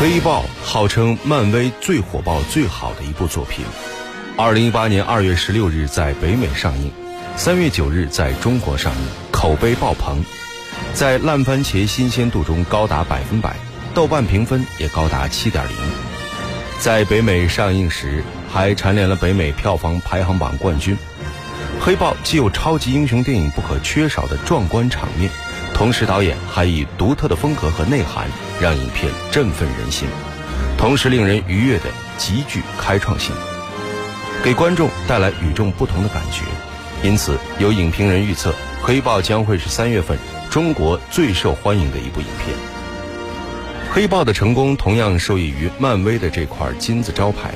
黑豹号称漫威最火爆、最好的一部作品。二零一八年二月十六日在北美上映，三月九日在中国上映，口碑爆棚，在烂番茄新鲜度中高达百分百，豆瓣评分也高达七点零。在北美上映时，还蝉联了北美票房排行榜冠军。黑豹既有超级英雄电影不可缺少的壮观场面。同时，导演还以独特的风格和内涵，让影片振奋人心，同时令人愉悦的极具开创性，给观众带来与众不同的感觉。因此，有影评人预测，《黑豹》将会是三月份中国最受欢迎的一部影片。《黑豹》的成功同样受益于漫威的这块金字招牌，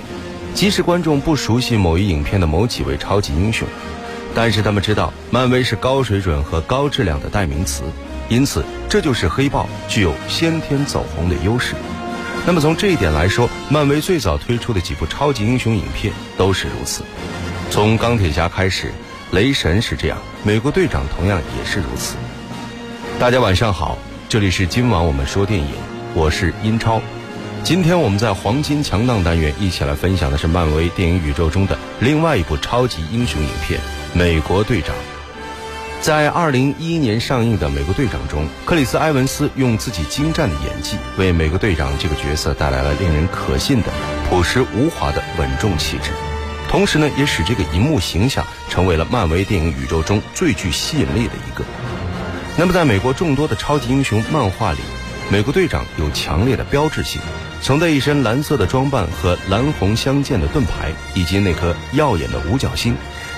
即使观众不熟悉某一影片的某几位超级英雄，但是他们知道，漫威是高水准和高质量的代名词。因此，这就是黑豹具有先天走红的优势。那么从这一点来说，漫威最早推出的几部超级英雄影片都是如此。从钢铁侠开始，雷神是这样，美国队长同样也是如此。大家晚上好，这里是今晚我们说电影，我是英超。今天我们在黄金强档单元一起来分享的是漫威电影宇宙中的另外一部超级英雄影片《美国队长》。在二零一一年上映的《美国队长》中，克里斯·埃文斯用自己精湛的演技，为美国队长这个角色带来了令人可信的、朴实无华的稳重气质，同时呢，也使这个银幕形象成为了漫威电影宇宙中最具吸引力的一个。那么，在美国众多的超级英雄漫画里，美国队长有强烈的标志性，从那一身蓝色的装扮和蓝红相间的盾牌，以及那颗耀眼的五角星。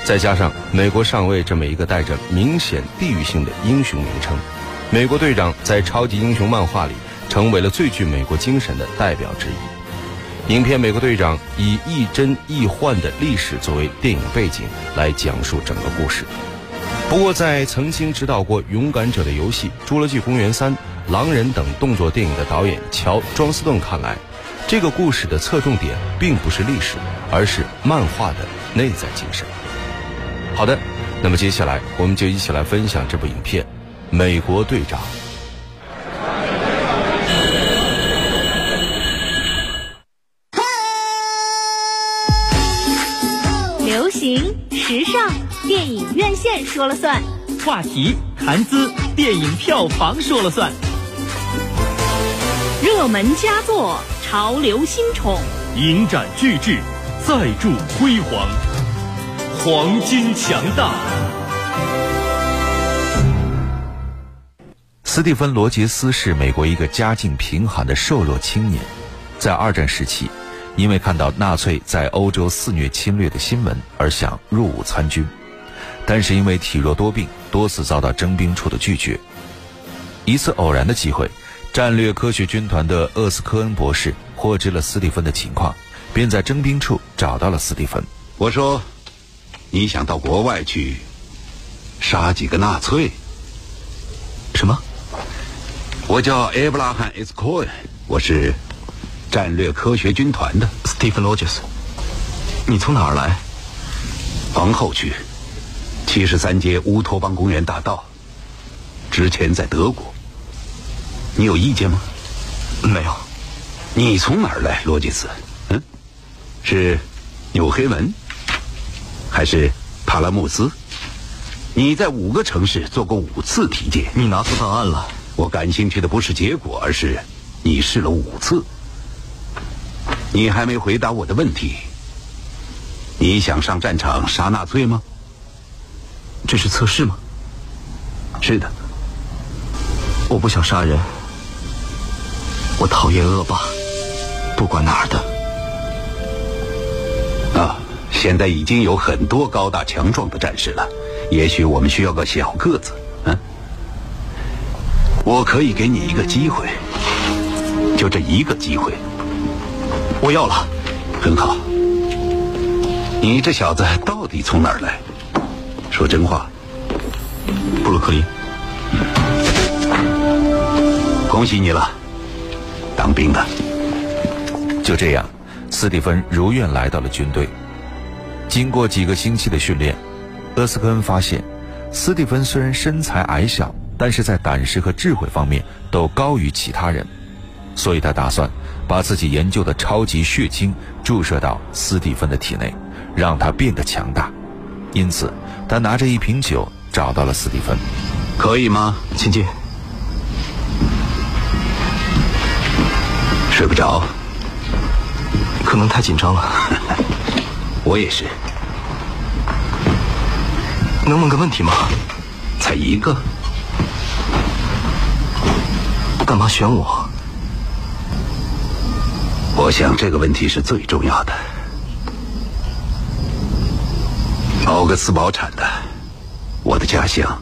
再加上美国上尉这么一个带着明显地域性的英雄名称，美国队长在超级英雄漫画里成为了最具美国精神的代表之一。影片《美国队长》以亦真亦幻的历史作为电影背景来讲述整个故事。不过，在曾经指导过《勇敢者的游戏》《侏罗纪公园三》《狼人》等动作电影的导演乔·庄斯顿看来，这个故事的侧重点并不是历史，而是漫画的内在精神。好的，那么接下来我们就一起来分享这部影片《美国队长》。流行时尚，电影院线说了算；话题谈资，电影票房说了算；热门佳作，潮流新宠，影展巨制，再铸辉煌。黄金强大。斯蒂芬·罗杰斯是美国一个家境贫寒的瘦弱青年，在二战时期，因为看到纳粹在欧洲肆虐侵略的新闻而想入伍参军，但是因为体弱多病，多次遭到征兵处的拒绝。一次偶然的机会，战略科学军团的厄斯科恩博士获知了斯蒂芬的情况，便在征兵处找到了斯蒂芬。我说。你想到国外去杀几个纳粹？什么？我叫埃布拉罕·伊斯科恩，我是战略科学军团的 Stephen Loges。你从哪儿来？皇后区七十三街乌托邦公园大道。之前在德国。你有意见吗？没有。你从哪儿来，罗杰斯？嗯，是纽黑文。还是帕拉穆斯？你在五个城市做过五次体检，你拿出档案了。我感兴趣的不是结果，而是你试了五次。你还没回答我的问题。你想上战场杀纳粹吗？这是测试吗？是的。我不想杀人。我讨厌恶霸，不管哪儿的。啊。现在已经有很多高大强壮的战士了，也许我们需要个小个子。嗯，我可以给你一个机会，就这一个机会。我要了，很好。你这小子到底从哪儿来？说真话。布鲁克林。恭喜你了，当兵的。就这样，斯蒂芬如愿来到了军队。经过几个星期的训练，厄斯科恩发现，斯蒂芬虽然身材矮小，但是在胆识和智慧方面都高于其他人，所以他打算把自己研究的超级血清注射到斯蒂芬的体内，让他变得强大。因此，他拿着一瓶酒找到了斯蒂芬。可以吗？请进。睡不着，可能太紧张了。我也是。能问个问题吗？才一个。干嘛选我？我想这个问题是最重要的。奥格斯堡产的，我的家乡。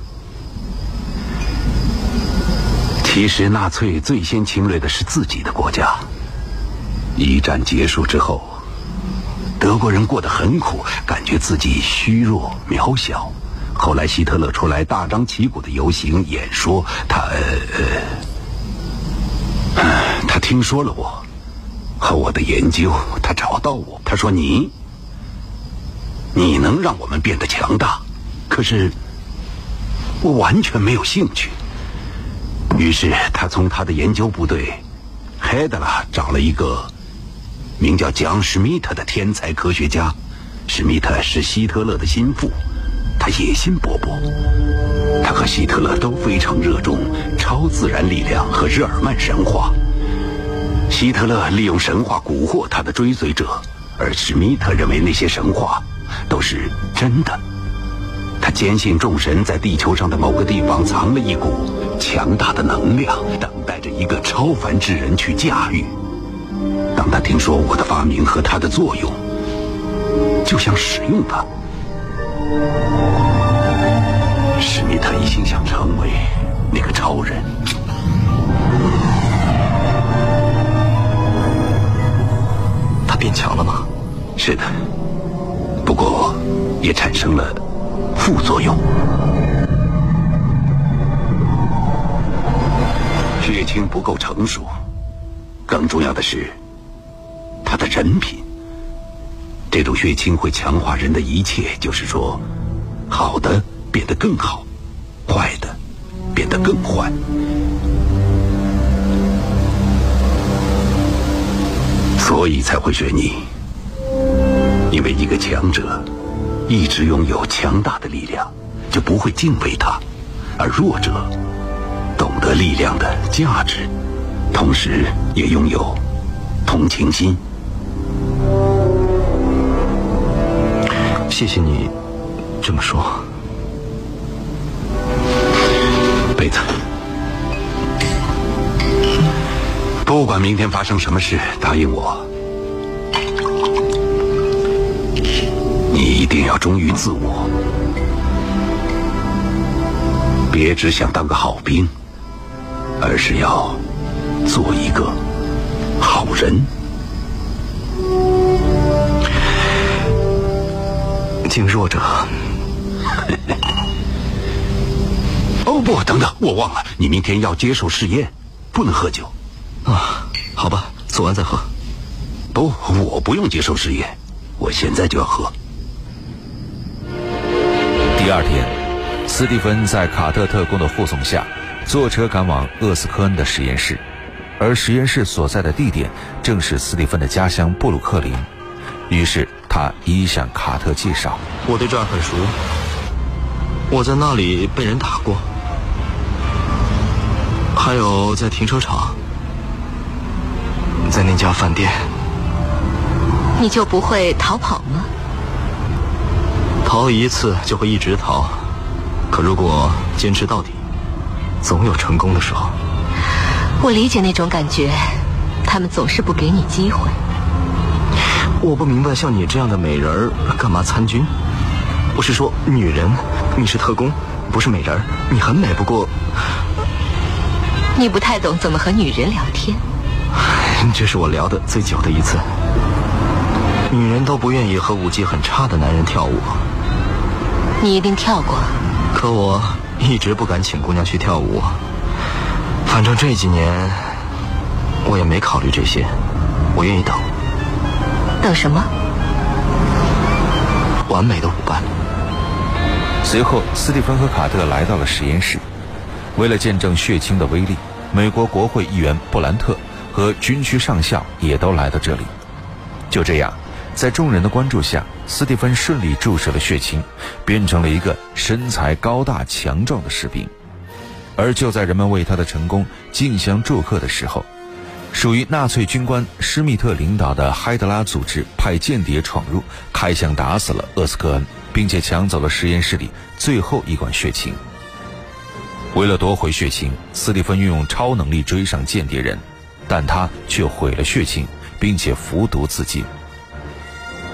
其实纳粹最先侵略的是自己的国家。一战结束之后，德国人过得很苦，感觉自己虚弱渺小。后来希特勒出来大张旗鼓的游行演说，他呃。他听说了我和我的研究，他找到我，他说：“你，你能让我们变得强大。”可是我完全没有兴趣。于是他从他的研究部队海德拉找了一个名叫蒋史密特的天才科学家。史密特是希特勒的心腹，他野心勃勃。他和希特勒都非常热衷超自然力量和日耳曼神话。希特勒利用神话蛊惑他的追随者，而史密特认为那些神话都是真的。他坚信众神在地球上的某个地方藏了一股强大的能量，等待着一个超凡之人去驾驭。当他听说我的发明和它的作用，就想使用它。是你，他一心想成为那个超人。他变强了吗？是的，不过也产生了副作用。血清不够成熟，更重要的是，他的人品。这种血清会强化人的一切，就是说，好的变得更好，坏的变得更坏。所以才会选你，因为一个强者一直拥有强大的力量，就不会敬畏他；而弱者懂得力量的价值，同时也拥有同情心。谢谢你这么说，贝子。不管明天发生什么事，答应我，你一定要忠于自我，别只想当个好兵，而是要做一个好人。敬弱者。哦不，等等，我忘了，你明天要接受试验，不能喝酒。啊，好吧，做完再喝。不，我不用接受试验，我现在就要喝。第二天，斯蒂芬在卡特特工的护送下，坐车赶往厄斯科恩的实验室，而实验室所在的地点正是斯蒂芬的家乡布鲁克林。于是他一一向卡特介绍：“我对这儿很熟，我在那里被人打过，还有在停车场。”在那家饭店，你就不会逃跑吗？逃一次就会一直逃，可如果坚持到底，总有成功的时候。我理解那种感觉，他们总是不给你机会。我不明白，像你这样的美人儿，干嘛参军？我是说，女人，你是特工，不是美人儿，你很美，不过，你不太懂怎么和女人聊天。这是我聊的最久的一次。女人都不愿意和舞技很差的男人跳舞。你一定跳过。可我一直不敢请姑娘去跳舞。反正这几年，我也没考虑这些。我愿意等。等什么？完美的舞伴。随后，斯蒂芬和卡特来到了实验室。为了见证血清的威力，美国国会议员布兰特。和军区上校也都来到这里。就这样，在众人的关注下，斯蒂芬顺利注射了血清，变成了一个身材高大强壮的士兵。而就在人们为他的成功竞相祝贺的时候，属于纳粹军官施密特领导的海德拉组织派间谍闯入，开枪打死了厄斯科恩，并且抢走了实验室里最后一管血清。为了夺回血清，斯蒂芬运用超能力追上间谍人，但他却毁了血清，并且服毒自尽。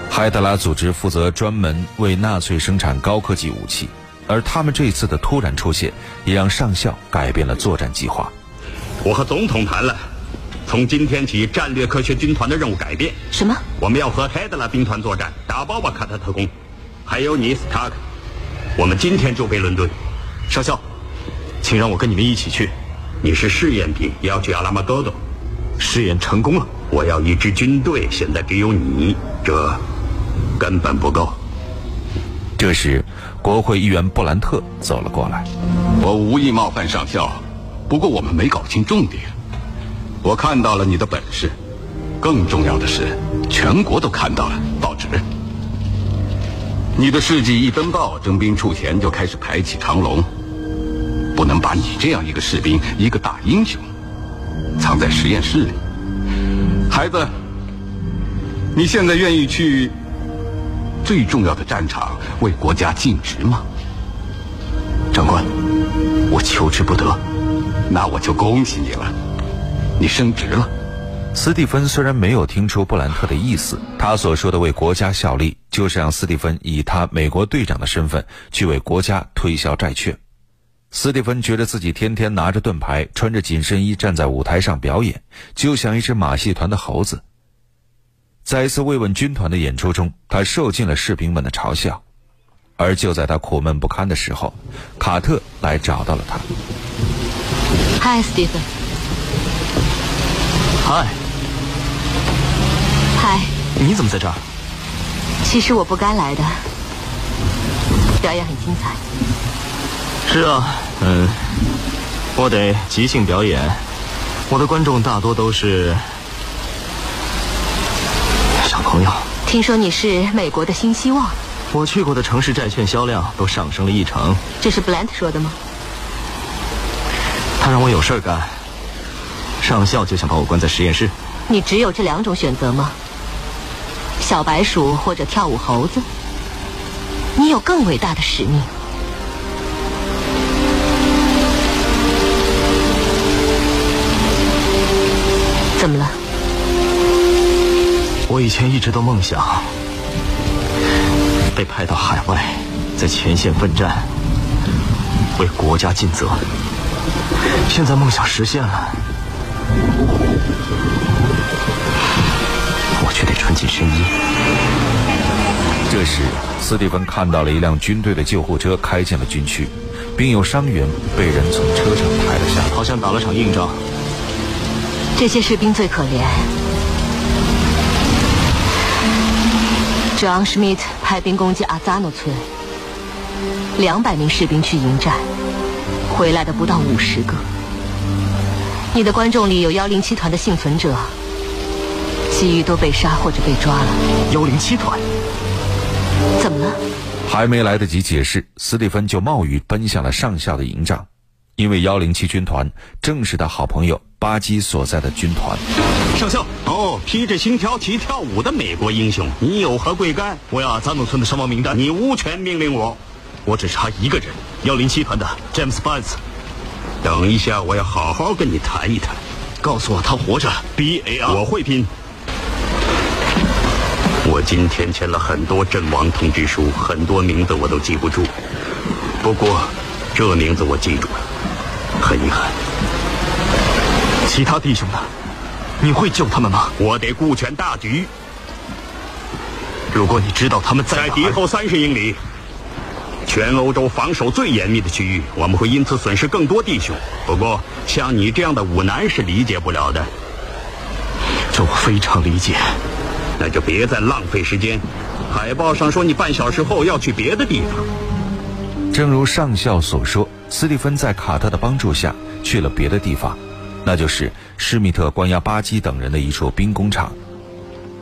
海德拉组织负责专门为纳粹生产高科技武器。而他们这次的突然出现，也让上校改变了作战计划。我和总统谈了，从今天起，战略科学军团的任务改变。什么？我们要和海德拉兵团作战，打爆吧卡特特工，还有你斯塔克。我们今天就飞伦敦。少校，请让我跟你们一起去。你是试验兵，要去阿拉玛多多。试验成功了。我要一支军队，现在只有你，这根本不够。这时。国会议员布兰特走了过来。我无意冒犯上校，不过我们没搞清重点。我看到了你的本事，更重要的是，全国都看到了报纸。你的事迹一登报，征兵处前就开始排起长龙。不能把你这样一个士兵，一个大英雄，藏在实验室里。孩子，你现在愿意去？最重要的战场为国家尽职吗？长官，我求之不得。那我就恭喜你了，你升职了。斯蒂芬虽然没有听出布兰特的意思，他所说的为国家效力，就是让斯蒂芬以他美国队长的身份去为国家推销债券。斯蒂芬觉得自己天天拿着盾牌，穿着紧身衣站在舞台上表演，就像一只马戏团的猴子。在一次慰问军团的演出中，他受尽了士兵们的嘲笑。而就在他苦闷不堪的时候，卡特来找到了他。嗨，斯蒂芬。嗨。嗨。你怎么在这儿？其实我不该来的。表演很精彩。是啊，嗯，我得即兴表演。我的观众大多都是小。朋友，听说你是美国的新希望。我去过的城市债券销量都上升了一成。这是布兰特说的吗？他让我有事儿干。上校就想把我关在实验室。你只有这两种选择吗？小白鼠或者跳舞猴子？你有更伟大的使命。怎么了？我以前一直都梦想被派到海外，在前线奋战，为国家尽责。现在梦想实现了，我却得穿紧身衣。这时，斯蒂芬看到了一辆军队的救护车开进了军区，并有伤员被人从车上抬了下来，好像打了场硬仗。这些士兵最可怜。John Schmidt 派兵攻击阿扎诺村，两百名士兵去迎战，回来的不到五十个。你的观众里有幺零七团的幸存者，其余都被杀或者被抓了。幺零七团？怎么了？还没来得及解释，斯蒂芬就冒雨奔向了上校的营帐。因为幺零七军团正是他好朋友巴基所在的军团。上校，哦，披着星条旗跳舞的美国英雄，你有何贵干？我要扎努村的伤亡名单。你无权命令我，我只差一个人，幺零七团的詹姆斯·巴兹。等一下，我要好好跟你谈一谈。告诉我他活着。B A R，我会拼。我今天签了很多阵亡通知书，很多名字我都记不住，不过这名字我记住了。很遗憾，其他弟兄呢？你会救他们吗？我得顾全大局。如果你知道他们在在敌后三十英里，全欧洲防守最严密的区域，我们会因此损失更多弟兄。不过，像你这样的武男是理解不了的。这我非常理解。那就别再浪费时间。海报上说你半小时后要去别的地方。正如上校所说。斯蒂芬在卡特的帮助下去了别的地方，那就是施密特关押巴基等人的一处兵工厂。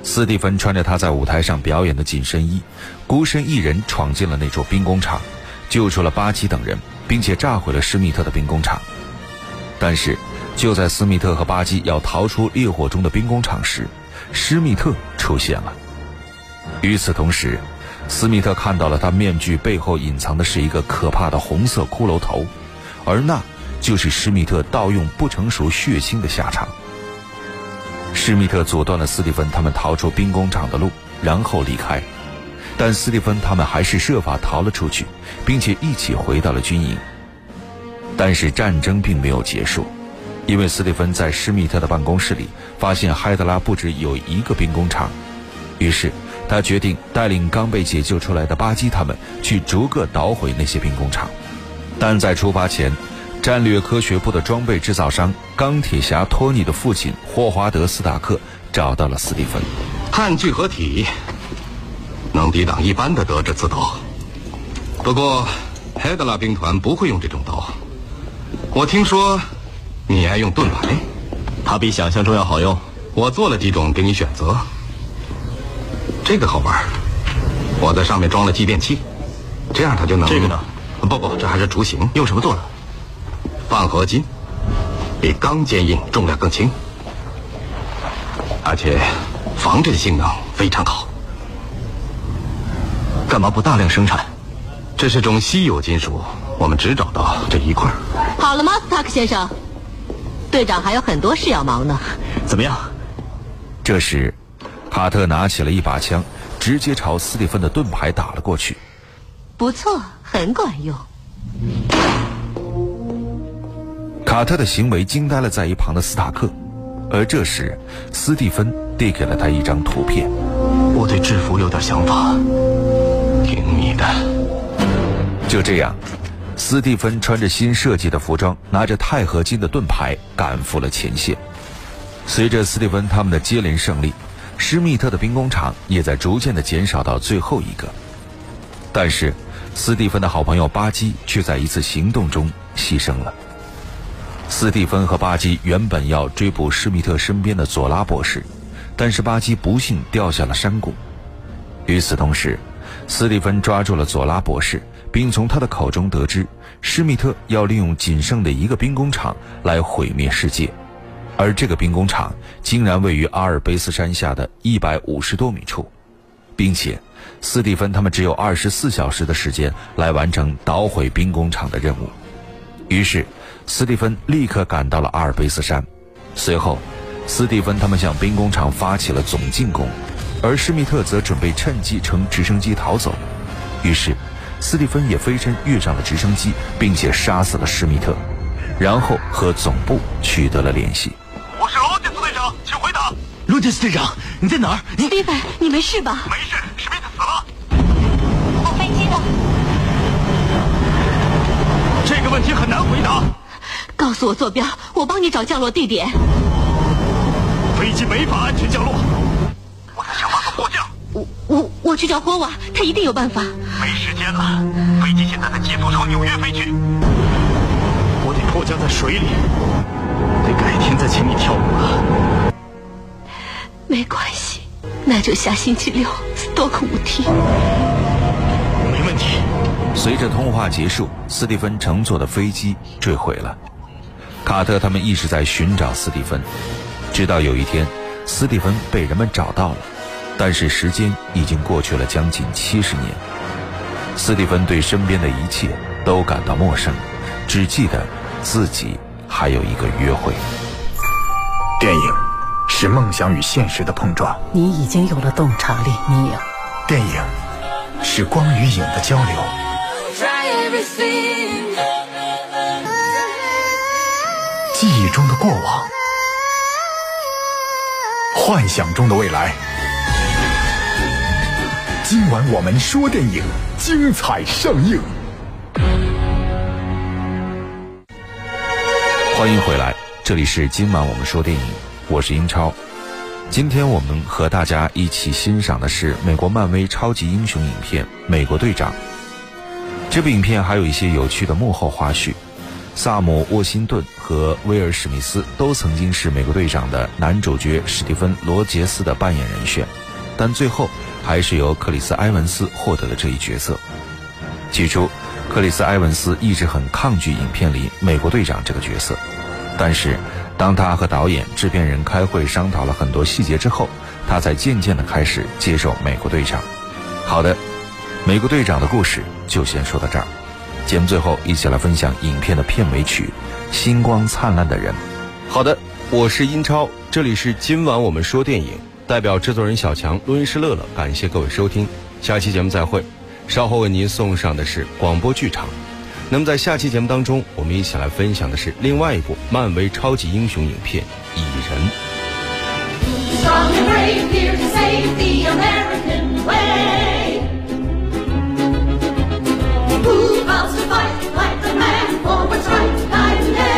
斯蒂芬穿着他在舞台上表演的紧身衣，孤身一人闯进了那处兵工厂，救出了巴基等人，并且炸毁了施密特的兵工厂。但是，就在斯密特和巴基要逃出烈火中的兵工厂时，施密特出现了。与此同时，斯密特看到了他面具背后隐藏的是一个可怕的红色骷髅头，而那就是施密特盗用不成熟血清的下场。施密特阻断了斯蒂芬他们逃出兵工厂的路，然后离开。但斯蒂芬他们还是设法逃了出去，并且一起回到了军营。但是战争并没有结束，因为斯蒂芬在施密特的办公室里发现海德拉不止有一个兵工厂，于是他决定带领刚被解救出来的巴基他们去逐个捣毁那些兵工厂。但在出发前，战略科学部的装备制造商钢铁侠托尼的父亲霍华德·斯塔克找到了斯蒂芬。碳聚合体能抵挡一般的德制刺刀，不过海德拉兵团不会用这种刀。我听说你爱用盾牌，它比想象中要好用。我做了几种给你选择。这个好玩，我在上面装了继电器，这样它就能。这个呢？不不，这还是雏形。用什么做的？半合金，比钢坚硬，重量更轻，而且防震性能非常好。干嘛不大量生产？这是种稀有金属，我们只找到这一块。好了吗，斯塔克先生？队长还有很多事要忙呢。怎么样？这时，卡特拿起了一把枪，直接朝斯蒂芬的盾牌打了过去。不错，很管用。卡特的行为惊呆了在一旁的斯塔克，而这时，斯蒂芬递给了他一张图片。我对制服有点想法，听你的。就这样，斯蒂芬穿着新设计的服装，拿着钛合金的盾牌，赶赴了前线。随着斯蒂芬他们的接连胜利，施密特的兵工厂也在逐渐的减少到最后一个。但是，斯蒂芬的好朋友巴基却在一次行动中牺牲了。斯蒂芬和巴基原本要追捕施密特身边的佐拉博士，但是巴基不幸掉下了山谷。与此同时，斯蒂芬抓住了佐拉博士，并从他的口中得知，施密特要利用仅剩的一个兵工厂来毁灭世界，而这个兵工厂竟然位于阿尔卑斯山下的一百五十多米处，并且，斯蒂芬他们只有二十四小时的时间来完成捣毁兵工厂的任务。于是。斯蒂芬立刻赶到了阿尔卑斯山，随后，斯蒂芬他们向兵工厂发起了总进攻，而施密特则准备趁机乘直升机逃走。于是，斯蒂芬也飞身跃上了直升机，并且杀死了施密特，然后和总部取得了联系。我是罗杰斯队长，请回答。罗杰斯队长，你在哪儿？斯蒂芬，你没事吧？没事，施密特死了。我飞机呢？这个问题很难回答。告诉我坐标，我帮你找降落地点。飞机没法安全降落，我在想办法迫降。我我我去找霍瓦，他一定有办法。没时间了，飞机现在在急速朝纽约飞去。我得迫降在水里，得改天再请你跳舞了。没关系，那就下星期六斯多克舞厅。没问题。随着通话结束，斯蒂芬乘坐的飞机坠毁了。卡特他们一直在寻找斯蒂芬，直到有一天，斯蒂芬被人们找到了，但是时间已经过去了将近七十年。斯蒂芬对身边的一切都感到陌生，只记得自己还有一个约会。电影是梦想与现实的碰撞，你已经有了洞察力，你有。电影是光与影的交流。记忆中的过往，幻想中的未来。今晚我们说电影，精彩上映。欢迎回来，这里是今晚我们说电影，我是英超。今天我们和大家一起欣赏的是美国漫威超级英雄影片《美国队长》。这部影片还有一些有趣的幕后花絮。萨姆·沃辛顿和威尔·史密斯都曾经是美国队长的男主角史蒂芬·罗杰斯的扮演人选，但最后还是由克里斯·埃文斯获得了这一角色。起初，克里斯·埃文斯一直很抗拒影片里美国队长这个角色，但是当他和导演、制片人开会商讨了很多细节之后，他才渐渐地开始接受美国队长。好的，美国队长的故事就先说到这儿。节目最后，一起来分享影片的片尾曲《星光灿烂的人》。好的，我是英超，这里是今晚我们说电影，代表制作人小强、录音师乐乐，感谢各位收听，下期节目再会。稍后为您送上的是广播剧场。那么在下期节目当中，我们一起来分享的是另外一部漫威超级英雄影片《蚁人》。Who vows to fight, like the man forward's right, guide